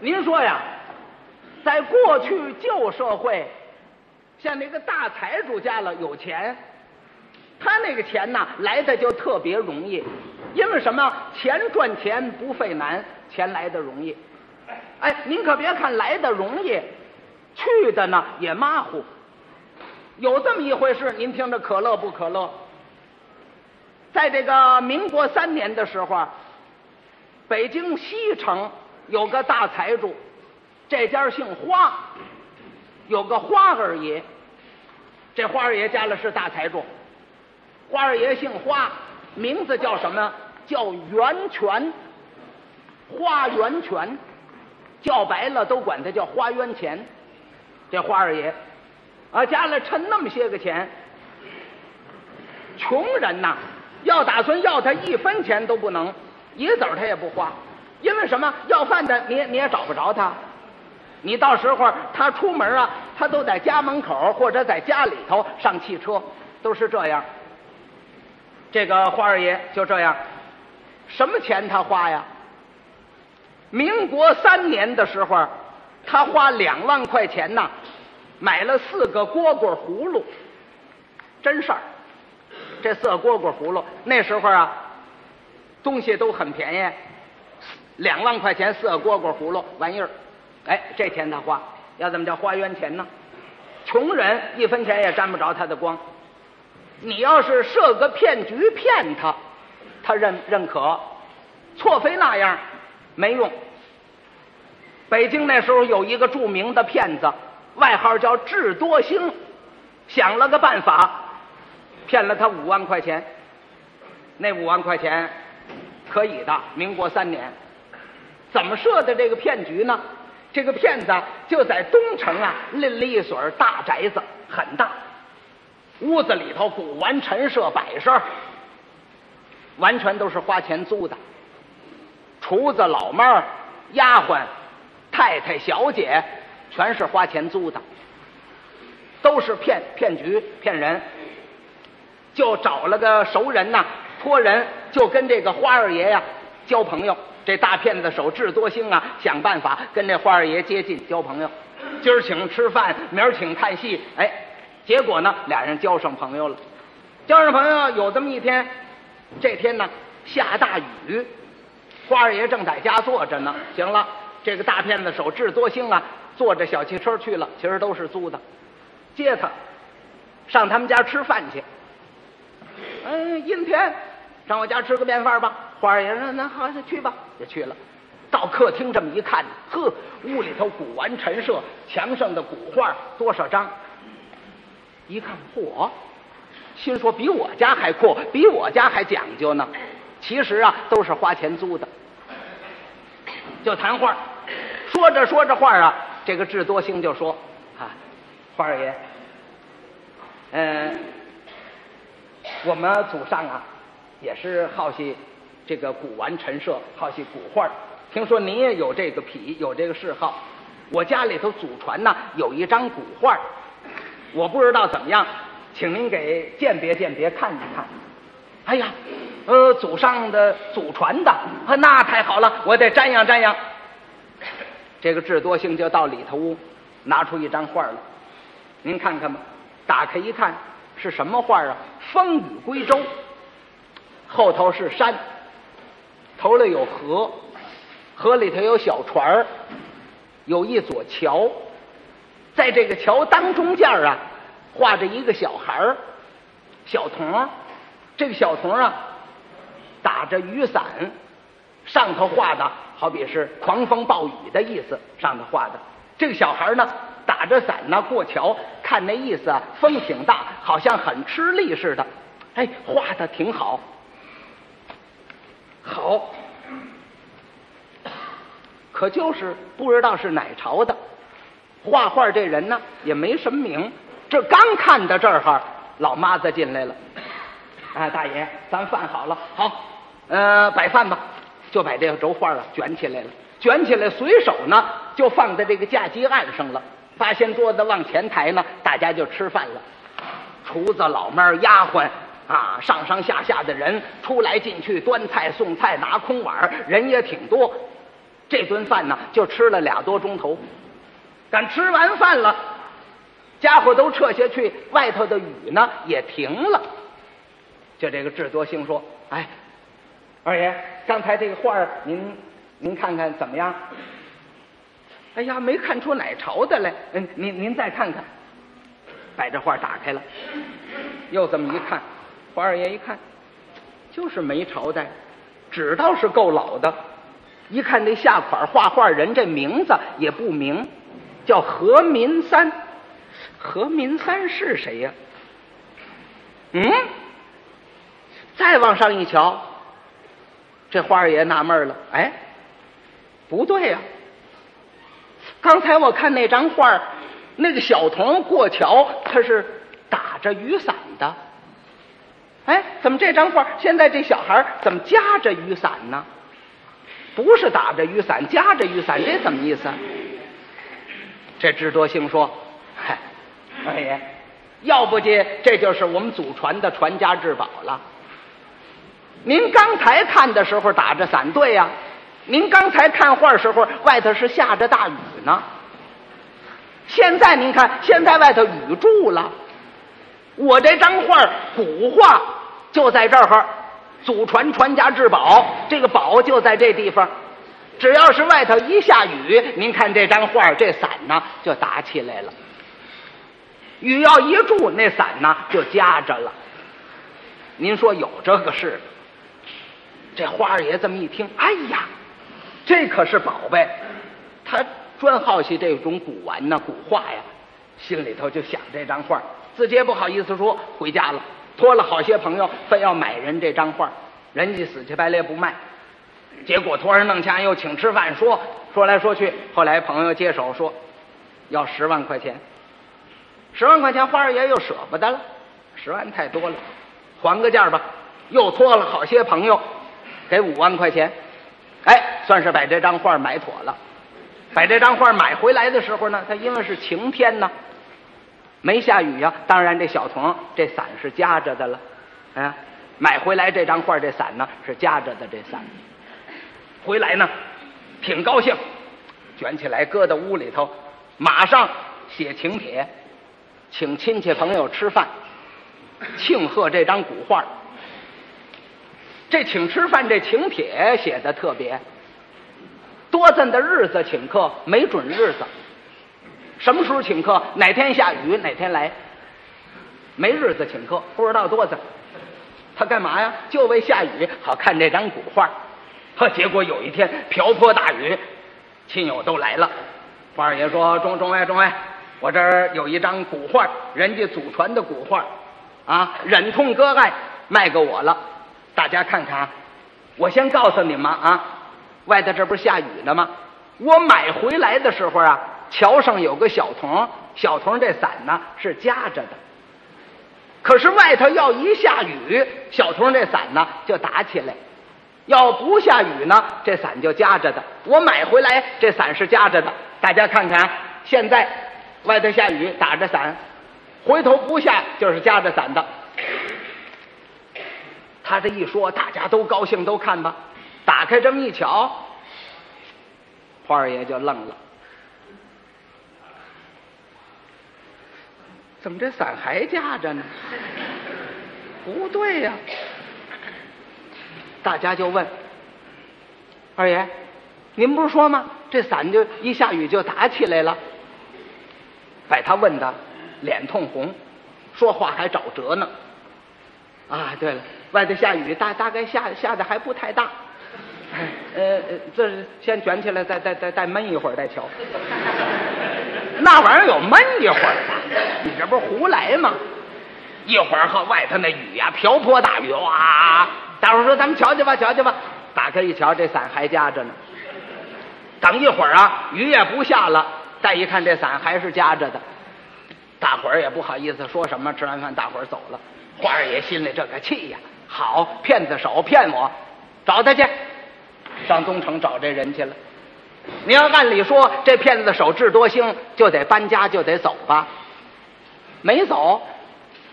您说呀，在过去旧社会，像那个大财主家了有钱，他那个钱呐来的就特别容易，因为什么？钱赚钱不费难，钱来的容易。哎，您可别看来的容易，去的呢也马虎。有这么一回事，您听着可乐不可乐？在这个民国三年的时候，北京西城有个大财主，这家姓花，有个花二爷。这花二爷家里是大财主，花二爷姓花，名字叫什么？叫源泉，花源泉，叫白了都管他叫花源钱。这花二爷啊，家里趁那么些个钱，穷人呐，要打算要他一分钱都不能，一子儿他也不花，因为什么？要饭的你你也找不着他，你到时候他出门啊，他都在家门口或者在家里头上汽车，都是这样。这个花二爷就这样，什么钱他花呀？民国三年的时候，他花两万块钱呐，买了四个蝈蝈葫芦，真事儿。这四个蝈蝈葫芦那时候啊，东西都很便宜，两万块钱四个蝈蝈葫芦玩意儿，哎，这钱他花，要怎么叫花冤钱呢？穷人一分钱也沾不着他的光。你要是设个骗局骗他，他认认可，错非那样没用。北京那时候有一个著名的骗子，外号叫智多星，想了个办法，骗了他五万块钱。那五万块钱可以的，民国三年，怎么设的这个骗局呢？这个骗子就在东城啊，拎了一所大宅子，很大，屋子里头古玩陈设摆设，完全都是花钱租的，厨子、老妹儿、丫鬟、太太、小姐，全是花钱租的，都是骗骗局骗人。就找了个熟人呐，托人就跟这个花二爷呀交朋友。这大骗子手智多星啊，想办法跟这花二爷接近交朋友。今儿请吃饭，明儿请看戏，哎，结果呢，俩人交上朋友了。交上朋友有这么一天，这天呢下大雨，花二爷正在家坐着呢。行了，这个大骗子手智多星啊，坐着小汽车去了，其实都是租的，接他上他们家吃饭去。嗯，阴天，上我家吃个便饭吧。花二爷说：“那好，那去吧。”也去了。到客厅这么一看，呵，屋里头古玩陈设，墙上的古画多少张？一看，嚯！心说比我家还阔，比我家还讲究呢。其实啊，都是花钱租的。就谈话，说着说着话啊，这个智多星就说：“啊，花二爷，嗯。”我们祖上啊，也是好戏这个古玩陈设，好戏古画。听说您也有这个癖，有这个嗜好。我家里头祖传呢有一张古画，我不知道怎么样，请您给鉴别鉴别，看一看。哎呀，呃，祖上的祖传的，啊，那太好了，我得瞻仰瞻仰。这个智多星就到里头屋，拿出一张画来，您看看吧。打开一看。是什么画啊？风雨归舟，后头是山，头里有河，河里头有小船儿，有一座桥，在这个桥当中间啊，画着一个小孩儿，小童，这个小童啊，打着雨伞，上头画的好比是狂风暴雨的意思，上头画的这个小孩呢。打着伞呢，过桥，看那意思啊，风挺大，好像很吃力似的。哎，画的挺好，好，可就是不知道是哪朝的。画画这人呢，也没什么名。这刚看到这儿哈，老妈子进来了。啊，大爷，咱饭好了，好，呃，摆饭吧，就把这个轴画啊卷起来了，卷起来，随手呢就放在这个架基案上了。八仙桌子往前抬呢，大家就吃饭了。厨子、老妹儿、丫鬟啊，上上下下的人出来进去端菜送菜，拿空碗，人也挺多。这顿饭呢就吃了俩多钟头。赶吃完饭了，家伙都撤下去，外头的雨呢也停了。就这个智多星说：“哎，二爷，刚才这个画您您看看怎么样？”哎呀，没看出哪朝的来。嗯，您您再看看。把这画打开了，又这么一看，花二爷一看，就是没朝代，纸倒是够老的。一看那下款画画人这名字也不明，叫何民三。何民三是谁呀？嗯，再往上一瞧，这花二爷纳闷了，哎，不对呀。刚才我看那张画，那个小童过桥，他是打着雨伞的。哎，怎么这张画现在这小孩怎么夹着雨伞呢？不是打着雨伞，夹着雨伞，这怎么意思？这智多星说：“嗨，二爷，要不这这就是我们祖传的传家之宝了。您刚才看的时候打着伞，对呀。”您刚才看画时候，外头是下着大雨呢。现在您看，现在外头雨住了。我这张画古画就在这儿，祖传传家之宝，这个宝就在这地方。只要是外头一下雨，您看这张画，这伞呢就打起来了。雨要一住，那伞呢就夹着了。您说有这个事？这花二爷这么一听，哎呀！这可是宝贝，他专好奇这种古玩呢、古画呀，心里头就想这张画，自己也不好意思说，回家了，托了好些朋友，非要买人这张画，人家死乞白赖不卖，结果托人弄钱又请吃饭，说说来说去，后来朋友接手说要十万块钱，十万块钱花二爷又舍不得了，十万太多了，还个价吧，又托了好些朋友，给五万块钱。哎，算是把这张画买妥了。把这张画买回来的时候呢，他因为是晴天呢，没下雨呀。当然，这小童这伞是夹着的了。啊，买回来这张画，这伞呢是夹着的。这伞回来呢，挺高兴，卷起来搁到屋里头，马上写请帖，请亲戚朋友吃饭，庆贺这张古画。这请吃饭，这请帖写的特别多，咱的日子请客没准日子，什么时候请客？哪天下雨哪天来，没日子请客，不知道多子。他干嘛呀？就为下雨好看这张古画。呵，结果有一天瓢泼大雨，亲友都来了。花二爷说：“中中外中外，我这儿有一张古画，人家祖传的古画，啊，忍痛割爱卖给我了。”大家看看啊，我先告诉你们啊，外头这不是下雨呢吗？我买回来的时候啊，桥上有个小童，小童这伞呢是夹着的。可是外头要一下雨，小童这伞呢就打起来；要不下雨呢，这伞就夹着的。我买回来这伞是夹着的，大家看看，现在外头下雨打着伞，回头不下就是夹着伞的。他这一说，大家都高兴，都看吧。打开这么一瞧，花二爷就愣了：怎么这伞还架着呢？不对呀！大家就问二爷：“您不是说吗？这伞就一下雨就打起来了？”把他问的脸通红，说话还找辙呢。啊，对了。外头下雨，大大概下下的还不太大。呃，这先卷起来，再再再再闷一会儿再瞧。那玩意儿有闷一会儿的？你这不是胡来吗？一会儿和外头那雨呀，瓢泼大雨，哇！大伙说咱们瞧瞧吧，瞧瞧吧。打开一瞧，这伞还夹着呢。等一会儿啊，雨也不下了，再一看这伞还是夹着的。大伙儿也不好意思说什么。吃完饭，大伙儿走了。花二爷心里这个气呀！好骗子手骗我，找他去，上东城找这人去了。你要按理说，这骗子手智多星就得搬家，就得走吧，没走，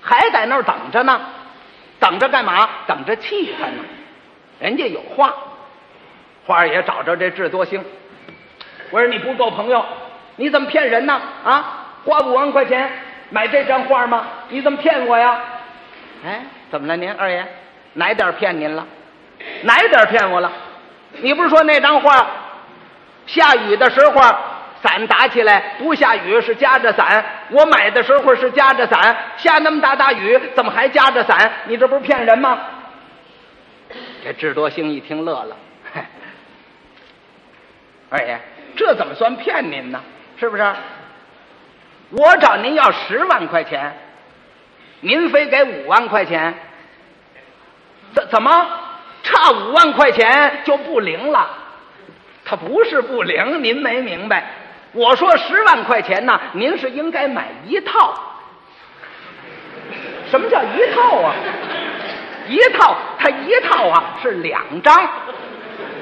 还在那儿等着呢。等着干嘛？等着气他呢。人家有话，花二爷找着这智多星，我说你不够朋友，你怎么骗人呢？啊，花五万块钱买这张画吗？你怎么骗我呀？哎，怎么了您二爷？哪点骗您了？哪点骗我了？你不是说那张画下雨的时候伞打起来，不下雨是夹着伞？我买的时候是夹着伞，下那么大大雨，怎么还夹着伞？你这不是骗人吗？这智多星一听乐了，二爷，这怎么算骗您呢？是不是？我找您要十万块钱，您非给五万块钱，怎怎么差五万块钱就不灵了？不是不灵，您没明白。我说十万块钱呢，您是应该买一套。什么叫一套啊？一套，它一套啊是两张，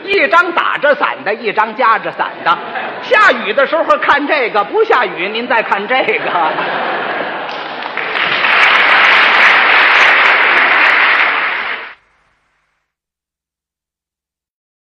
一张打着伞的，一张夹着伞的。下雨的时候看这个，不下雨您再看这个。